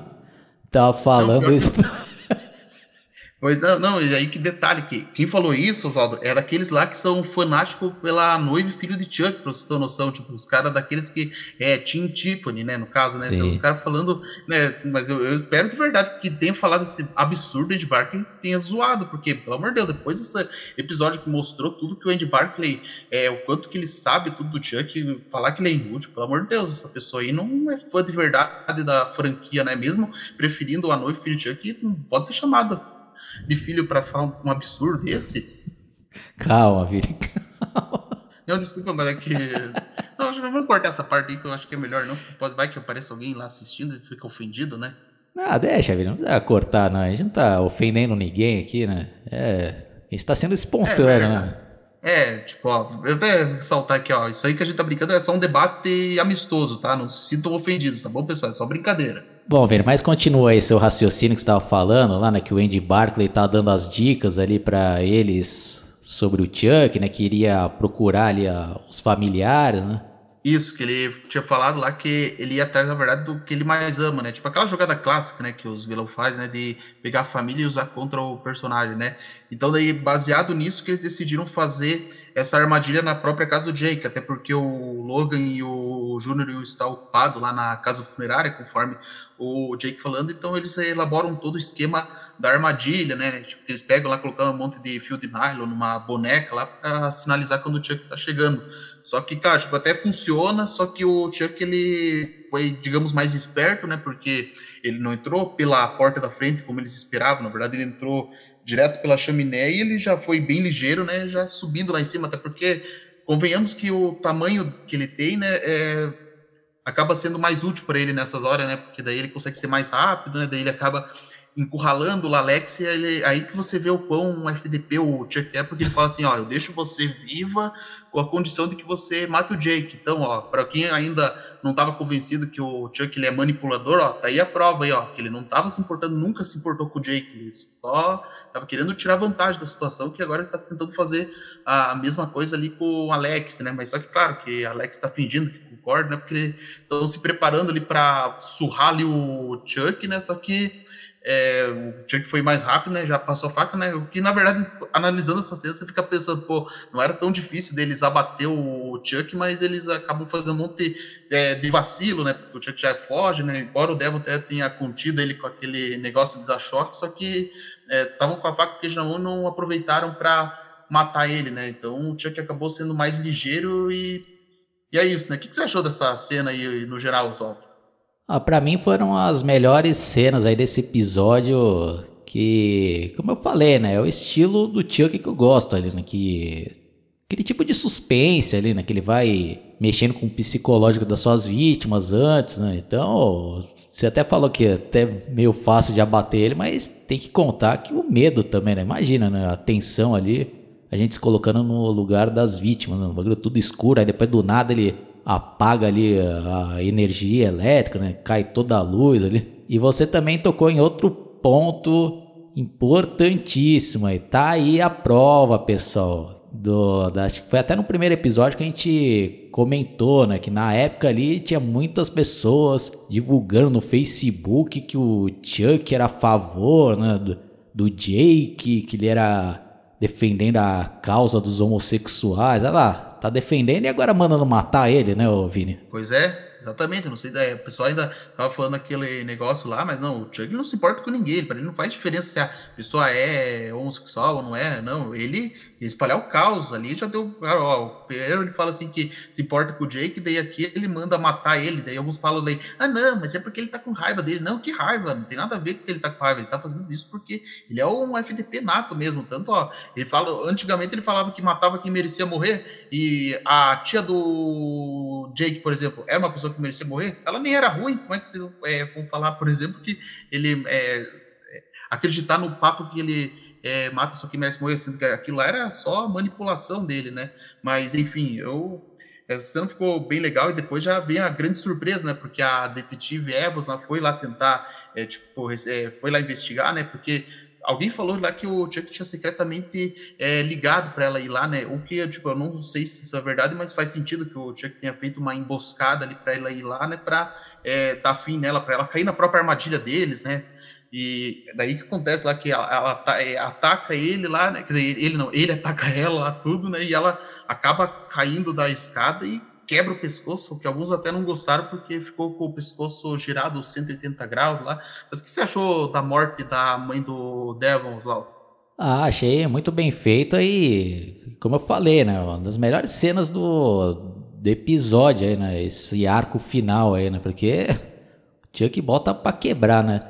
tava falando não, isso. Pois não, não, e aí que detalhe, que quem falou isso, Oswaldo, é daqueles lá que são fanáticos pela noiva e filho de Chuck, pra você ter noção, tipo, os caras daqueles que é Tim Tiffany, né, no caso, né, então os caras falando, né, mas eu, eu, espero de verdade que tenha falado esse absurdo Andy Barkley tenha zoado, porque, pelo amor de Deus, depois desse episódio que mostrou tudo que o Andy Barkley, é, o quanto que ele sabe tudo do Chuck, falar que ele é inútil, pelo amor de Deus, essa pessoa aí não é fã de verdade da franquia, né, mesmo preferindo a noiva e filho de Chuck, não pode ser chamada de filho para falar um, absurdo desse? Calma, Vini, calma. Não, desculpa, mas é que. Não, acho que vamos cortar essa parte aí que eu acho que é melhor, não. Pode, vai que apareça alguém lá assistindo e fica ofendido, né? Ah, deixa, Vini, não precisa cortar, não. A gente não tá ofendendo ninguém aqui, né? É. A gente tá sendo espontâneo, é, né? É, tipo, ó, eu até ressaltar aqui, ó, isso aí que a gente tá brincando é só um debate amistoso, tá? Não se sintam ofendidos, tá bom, pessoal? É só brincadeira. Bom, velho, mas continua aí seu raciocínio que você estava falando lá, né? Que o Andy Barkley tá dando as dicas ali para eles sobre o Chuck, né? Que iria procurar ali a, os familiares, né? Isso, que ele tinha falado lá que ele ia atrás, na verdade, do que ele mais ama, né? Tipo aquela jogada clássica, né, que os vilão faz, né? De pegar a família e usar contra o personagem, né? Então, daí, baseado nisso, que eles decidiram fazer essa armadilha na própria casa do Jake, até porque o Logan e o Júnior estar ocupados lá na casa funerária, conforme o Jake falando, então eles elaboram todo o esquema da armadilha, né? Tipo, eles pegam lá, colocando um monte de fio de nylon numa boneca lá para sinalizar quando o Chuck tá chegando. Só que, cara, tipo, até funciona, só que o Chuck, ele foi, digamos, mais esperto, né? Porque ele não entrou pela porta da frente como eles esperavam, na verdade ele entrou direto pela chaminé e ele já foi bem ligeiro, né? Já subindo lá em cima, até porque convenhamos que o tamanho que ele tem, né, é, acaba sendo mais útil para ele nessas horas, né? Porque daí ele consegue ser mais rápido, né? Daí ele acaba encurralando o Alex e ele, aí que você vê o quão FDP o Chuck é, porque ele fala assim, ó, eu deixo você viva com a condição de que você mate o Jake. Então, ó, para quem ainda não estava convencido que o Chuck ele é manipulador, ó, tá aí a prova aí, ó, que ele não estava se importando, nunca se importou com o Jake, ele só estava querendo tirar vantagem da situação, que agora ele tá tentando fazer a mesma coisa ali com o Alex, né? Mas só que claro que Alex está fingindo que concorda, né? Porque estão se preparando ali para surrar ali o Chuck, né? Só que é, o Chuck foi mais rápido, né? Já passou a faca, né? O que, na verdade, analisando essa cena, você fica pensando, pô, não era tão difícil deles abater o Chuck, mas eles acabam fazendo um monte é, de vacilo, né? Porque o Chuck já foge, né? Embora o Devil até tenha contido ele com aquele negócio dar choque, só que estavam é, com a faca que já não aproveitaram para matar ele, né? Então o Chuck acabou sendo mais ligeiro e, e é isso, né? O que, que você achou dessa cena aí no geral, Sol? Ah, para mim foram as melhores cenas aí desse episódio que, como eu falei, né, é o estilo do Chuck que eu gosto ali, né, que aquele tipo de suspense ali, né, que ele vai mexendo com o psicológico das suas vítimas antes, né? Então, você até falou que é até meio fácil de abater ele, mas tem que contar que o medo também, né? Imagina, né, a tensão ali, a gente se colocando no lugar das vítimas, né? o bagulho tudo escuro, aí depois do nada ele apaga ali a energia elétrica, né? Cai toda a luz ali. E você também tocou em outro ponto importantíssimo. E tá aí a prova, pessoal. Do, da, acho que foi até no primeiro episódio que a gente comentou, né? Que na época ali tinha muitas pessoas divulgando no Facebook que o Chuck era a favor, né? Do, do Jake, que ele era defendendo a causa dos homossexuais. Olha lá, tá defendendo e agora mandando matar ele, né, Vini? Pois é, Exatamente, não sei, é, o pessoal ainda tava falando aquele negócio lá, mas não, o Chuck não se importa com ninguém, para ele não faz diferença se a pessoa é homossexual ou não é, não, ele espalhar o caos ali já deu, ó, primeiro ele fala assim que se importa com o Jake, daí aqui ele manda matar ele, daí alguns falam daí, ah não, mas é porque ele tá com raiva dele, não, que raiva, não tem nada a ver que ele tá com raiva, ele tá fazendo isso porque ele é um FDP nato mesmo, tanto, ó, ele fala, antigamente ele falava que matava quem merecia morrer, e a tia do Jake, por exemplo, era uma pessoa que merecia morrer, ela nem era ruim. Como é que vocês é, vão falar, por exemplo, que ele é, é, acreditar no papo que ele é, mata só quem merece morrer, sendo que aquilo lá era só manipulação dele, né? Mas enfim, eu essa cena ficou bem legal e depois já vem a grande surpresa, né? Porque a detetive Evans lá foi lá tentar, é, tipo, é, foi lá investigar, né? Porque alguém falou lá que o Chuck tinha secretamente é, ligado para ela ir lá, né? O que, tipo, eu não sei se isso é verdade, mas faz sentido que o Chuck tenha feito uma emboscada ali para ela ir lá, né? Para é, dar fim nela, para ela cair na própria armadilha deles, né? E daí que acontece lá que ela, ela, é, ataca ele lá, né? Quer dizer, ele não, ele ataca ela lá tudo, né? E ela acaba caindo da escada e quebra o pescoço, que alguns até não gostaram porque ficou com o pescoço girado 180 graus lá. Mas o que você achou da morte da mãe do Devon, Oswaldo? Ah, achei muito bem feito e, como eu falei, né? Uma das melhores cenas do, do episódio aí, né? Esse arco final aí, né? Porque tinha que bota pra quebrar, né?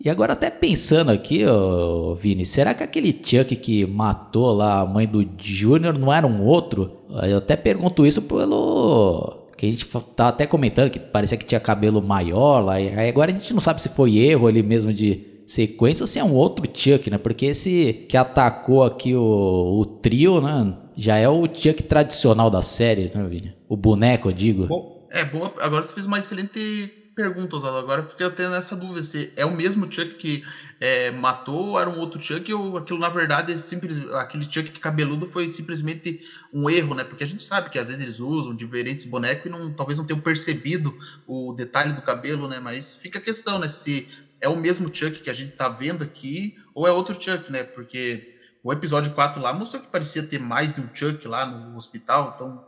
E agora até pensando aqui, ô, Vini, será que aquele Chuck que matou lá a mãe do Júnior não era um outro? Eu até pergunto isso pelo que a gente tá até comentando que parecia que tinha cabelo maior lá. E agora a gente não sabe se foi erro ali mesmo de sequência ou se é um outro Chuck, né? Porque esse que atacou aqui o, o trio, né? Já é o Chuck tradicional da série, né, Vini? O boneco, eu digo. Bom, é bom. Agora você fez uma excelente pergunta, Oswaldo. Agora fiquei tendo essa dúvida se é o mesmo Chuck que é, matou ou era um outro Chuck ou aquilo, na verdade, é simples, aquele Chuck cabeludo foi simplesmente um erro, né? Porque a gente sabe que às vezes eles usam diferentes bonecos e não, talvez não tenham percebido o detalhe do cabelo, né? Mas fica a questão, né? Se é o mesmo Chuck que a gente tá vendo aqui ou é outro Chuck, né? Porque o episódio 4 lá mostrou que parecia ter mais de um Chuck lá no hospital, então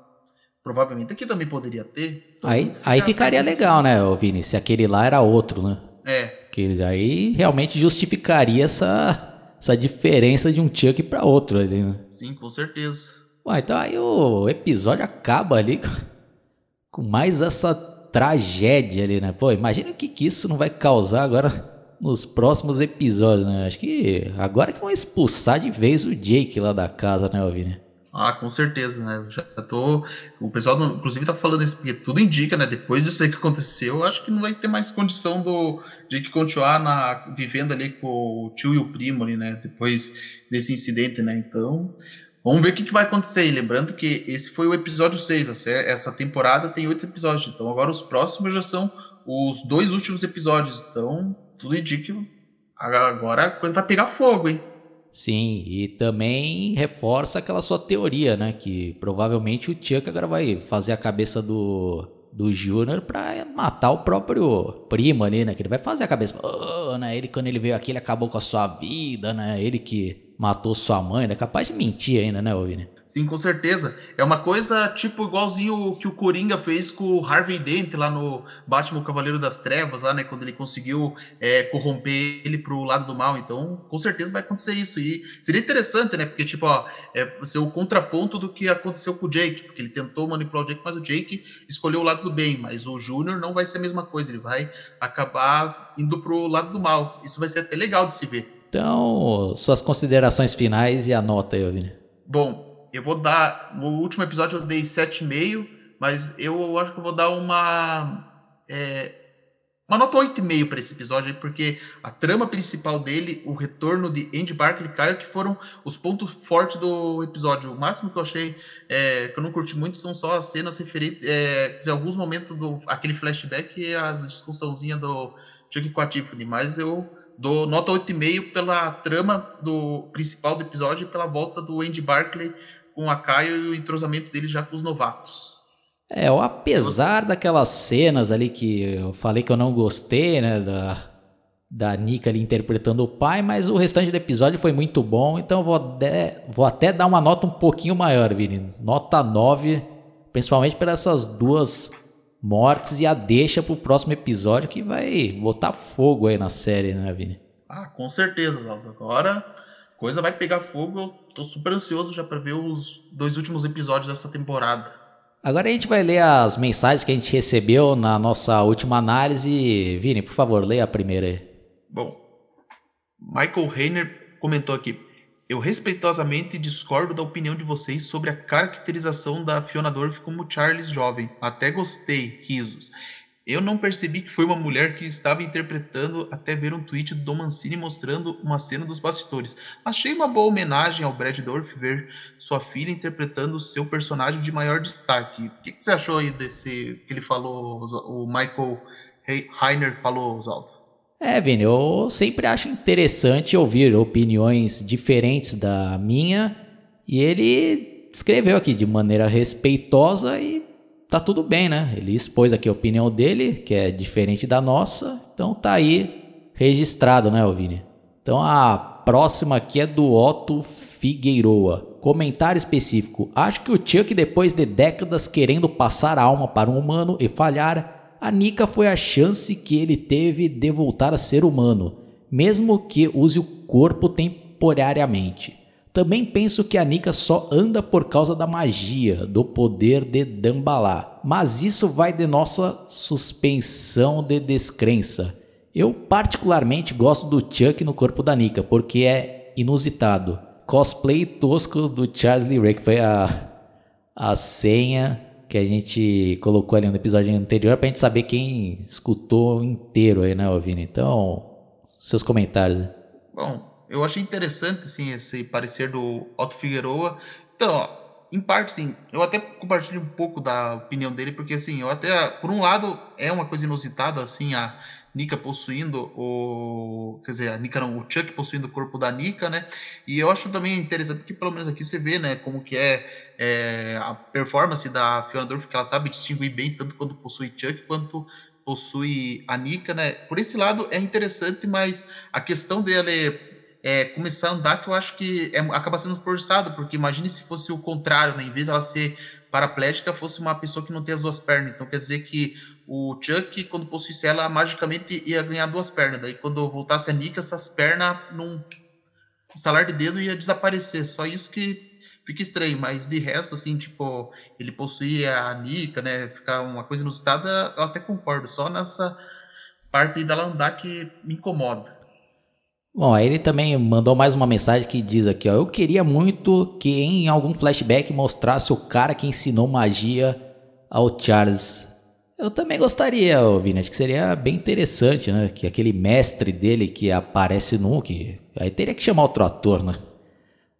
Provavelmente aqui também poderia ter. Aí, aí ficaria legal, né, Vini? Se aquele lá era outro, né? É. Que aí realmente justificaria essa, essa diferença de um Chuck para outro ali, né? Sim, com certeza. Bom, então aí o episódio acaba ali com, com mais essa tragédia ali, né? Pô, imagina o que, que isso não vai causar agora nos próximos episódios, né? Acho que agora que vão expulsar de vez o Jake lá da casa, né, Vini? Ah, com certeza, né? Já tô. O pessoal, inclusive, tá falando isso, porque tudo indica, né? Depois disso aí que aconteceu, acho que não vai ter mais condição do de que continuar na, vivendo ali com o tio e o primo ali, né? Depois desse incidente, né? Então, vamos ver o que, que vai acontecer. E lembrando que esse foi o episódio 6, essa temporada tem oito episódios. Então, agora os próximos já são os dois últimos episódios. Então, tudo indica. Agora a coisa vai pegar fogo, hein? Sim, e também reforça aquela sua teoria, né? Que provavelmente o Chuck agora vai fazer a cabeça do, do Júnior pra matar o próprio primo ali, né? Que ele vai fazer a cabeça. Oh, né? Ele, quando ele veio aqui, ele acabou com a sua vida, né? Ele que matou sua mãe, né? Capaz de mentir ainda, né, Ovini? Sim, com certeza. É uma coisa tipo igualzinho que o Coringa fez com o Harvey Dent lá no Batman Cavaleiro das Trevas, lá, né? Quando ele conseguiu é, corromper ele pro lado do mal. Então, com certeza vai acontecer isso. E seria interessante, né? Porque, tipo, ó, é ser o contraponto do que aconteceu com o Jake. Porque ele tentou manipular o Jake, mas o Jake escolheu o lado do bem. Mas o Júnior não vai ser a mesma coisa. Ele vai acabar indo pro lado do mal. Isso vai ser até legal de se ver. Então, suas considerações finais e a nota aí, Vini. Bom, eu vou dar. No último episódio eu dei 7,5, mas eu acho que eu vou dar uma. É, uma nota 8,5 para esse episódio porque a trama principal dele, o retorno de Andy Barkley e Caio, que foram os pontos fortes do episódio. O máximo que eu achei é, que eu não curti muito são só as cenas referentes. É, dizer, alguns momentos do aquele flashback e as discussãozinhas do Chuck com a Tiffany, mas eu dou nota 8,5 pela trama do principal do episódio e pela volta do Andy Barkley com a Caio e o entrosamento dele já com os novatos. É, apesar daquelas cenas ali que eu falei que eu não gostei, né, da, da Nika ali interpretando o pai, mas o restante do episódio foi muito bom, então eu vou, de, vou até dar uma nota um pouquinho maior, Vini. Nota 9, principalmente por essas duas mortes e a deixa pro próximo episódio que vai botar fogo aí na série, né, Vini? Ah, com certeza, Agora coisa vai pegar fogo. Eu tô super ansioso já para ver os dois últimos episódios dessa temporada. Agora a gente vai ler as mensagens que a gente recebeu na nossa última análise. Vini, por favor, leia a primeira aí. Bom, Michael Reiner comentou aqui. Eu respeitosamente discordo da opinião de vocês sobre a caracterização da Fiona Dorff como Charles jovem. Até gostei, risos. Eu não percebi que foi uma mulher que estava interpretando até ver um tweet do Dom Mancini mostrando uma cena dos bastidores. Achei uma boa homenagem ao Brad Dorff ver sua filha interpretando seu personagem de maior destaque. O que, que você achou aí desse que ele falou, o Michael Heiner falou, Oswaldo? É, Vini, eu sempre acho interessante ouvir opiniões diferentes da minha e ele escreveu aqui de maneira respeitosa e tá tudo bem, né? Ele expôs aqui a opinião dele, que é diferente da nossa, então tá aí registrado, né, Vini? Então a próxima aqui é do Otto Figueiroa. Comentário específico. Acho que o Chuck, depois de décadas querendo passar a alma para um humano e falhar, a Nika foi a chance que ele teve de voltar a ser humano, mesmo que use o corpo temporariamente. Também penso que a Nika só anda por causa da magia, do poder de Dambalá, mas isso vai de nossa suspensão de descrença. Eu particularmente gosto do Chuck no corpo da Nika, porque é inusitado. Cosplay tosco do Ray, que foi a, a senha que a gente colocou ali no episódio anterior pra gente saber quem escutou inteiro aí, né, Vini? Então, seus comentários. Bom, eu achei interessante, assim, esse parecer do Otto Figueroa. Então, ó, em parte, sim, eu até compartilho um pouco da opinião dele, porque, assim, eu até, por um lado, é uma coisa inusitada, assim, a Nika possuindo o. Quer dizer, a Nika não, o Chuck possuindo o corpo da Nika, né? E eu acho também interessante, porque pelo menos aqui você vê, né, como que é, é a performance da Fiona Dorff, que ela sabe distinguir bem, tanto quando possui Chuck quanto possui a Nika, né? Por esse lado é interessante, mas a questão dele é, começar a andar, que eu acho que é, acaba sendo forçado, porque imagine se fosse o contrário, né? Em vez dela ser paraplégica, fosse uma pessoa que não tem as duas pernas. Então quer dizer que o Chuck, quando possuísse ela, magicamente ia ganhar duas pernas. Daí, quando voltasse a Nika, essas pernas, num salar de dedo, ia desaparecer. Só isso que fica estranho. Mas de resto, assim, tipo, ele possuía a Nika, né? Ficar uma coisa inusitada, eu até concordo. Só nessa parte dela andar que me incomoda. Bom, aí ele também mandou mais uma mensagem que diz aqui, ó. Eu queria muito que em algum flashback mostrasse o cara que ensinou magia ao Charles eu também gostaria, Vini. Acho que seria bem interessante, né? Que aquele mestre dele que aparece no. Que, aí teria que chamar outro ator, né?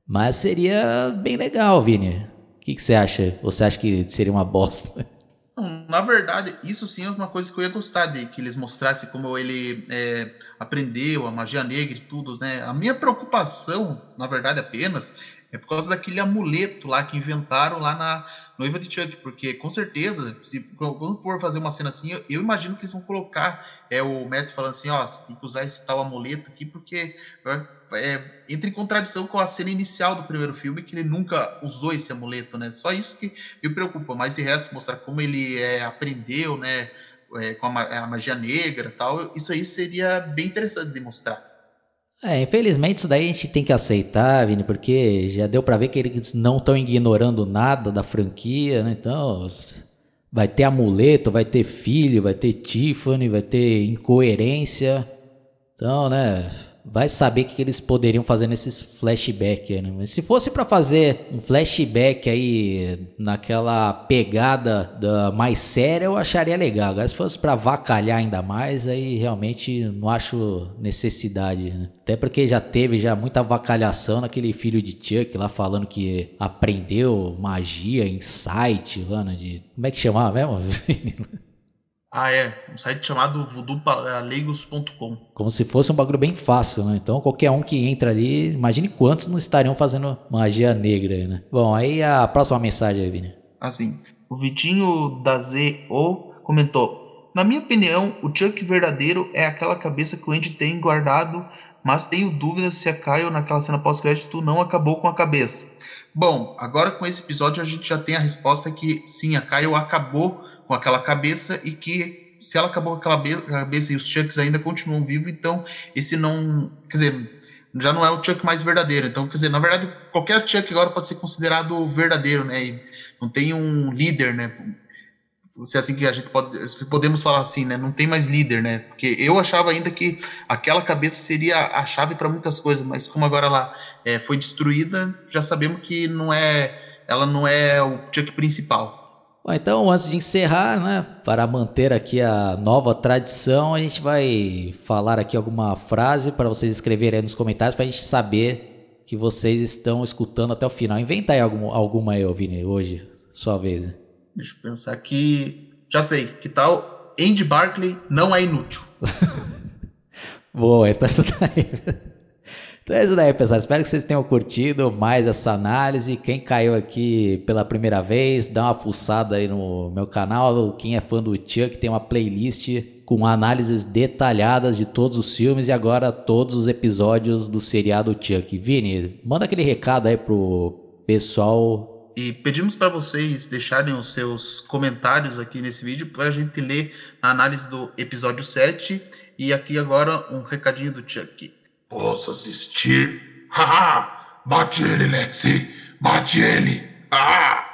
Mas seria bem legal, Vini. O que, que você acha? Você acha que seria uma bosta? Na verdade, isso sim é uma coisa que eu ia gostar de que eles mostrassem como ele é, aprendeu a magia negra e tudo, né? A minha preocupação, na verdade, apenas é por causa daquele amuleto lá que inventaram lá na noiva de Chuck, porque com certeza, se quando for fazer uma cena assim, eu, eu imagino que eles vão colocar é, o mestre falando assim, ó, tem que usar esse tal amuleto aqui, porque é, entra em contradição com a cena inicial do primeiro filme, que ele nunca usou esse amuleto, né? Só isso que me preocupa, mas de resto, mostrar como ele é, aprendeu, né, é, com a, a magia negra tal, isso aí seria bem interessante de mostrar. É, infelizmente isso daí a gente tem que aceitar, Vini, porque já deu para ver que eles não estão ignorando nada da franquia, né? Então, vai ter amuleto, vai ter filho, vai ter Tiffany, vai ter incoerência. Então, né? Vai saber o que, eles poderiam fazer nesses flashback. Né? Se fosse para fazer um flashback aí naquela pegada da mais séria, eu acharia legal. Agora, se fosse para vacalhar ainda mais, aí realmente não acho necessidade. Né? Até porque já teve já muita vacalhação naquele filho de Chuck lá falando que aprendeu magia, insight, lá, né? de como é que chamava mesmo? Ah, é. Um site chamado voodooleigos.com. Como se fosse um bagulho bem fácil, né? Então qualquer um que entra ali, imagine quantos não estariam fazendo magia negra, né? Bom, aí a próxima mensagem aí, Vini. Assim, o Vitinho da ZO comentou: Na minha opinião, o Chuck verdadeiro é aquela cabeça que o Andy tem guardado, mas tenho dúvidas se a Kyle naquela cena pós-crédito não acabou com a cabeça. Bom, agora com esse episódio a gente já tem a resposta que sim, a Kyle acabou com aquela cabeça e que se ela acabou com aquela cabeça e os Chucks ainda continuam vivos, então esse não. Quer dizer, já não é o Chuck mais verdadeiro. Então, quer dizer, na verdade, qualquer Chuck agora pode ser considerado verdadeiro, né? E não tem um líder, né? Se é assim que a gente pode. Podemos falar assim, né? Não tem mais líder, né? Porque eu achava ainda que aquela cabeça seria a chave para muitas coisas, mas como agora ela é, foi destruída, já sabemos que não é. Ela não é o Chuck principal. Bom, então, antes de encerrar, né, para manter aqui a nova tradição, a gente vai falar aqui alguma frase para vocês escreverem aí nos comentários para a gente saber que vocês estão escutando até o final. Inventa aí algum, alguma aí, Vini, hoje, sua vez. Deixa eu pensar aqui. Já sei, que tal? Andy Barkley não é inútil. Boa, então essa daí. Então é isso daí, pessoal. Espero que vocês tenham curtido mais essa análise. Quem caiu aqui pela primeira vez, dá uma fuçada aí no meu canal. Quem é fã do Chuck tem uma playlist com análises detalhadas de todos os filmes e agora todos os episódios do seriado Chuck. Vini, manda aquele recado aí pro pessoal. E pedimos para vocês deixarem os seus comentários aqui nesse vídeo para a gente ler a análise do episódio 7. E aqui agora um recadinho do Chuck. Posso assistir? Haha! Mate ele, Lexi! Mate ele! Ah!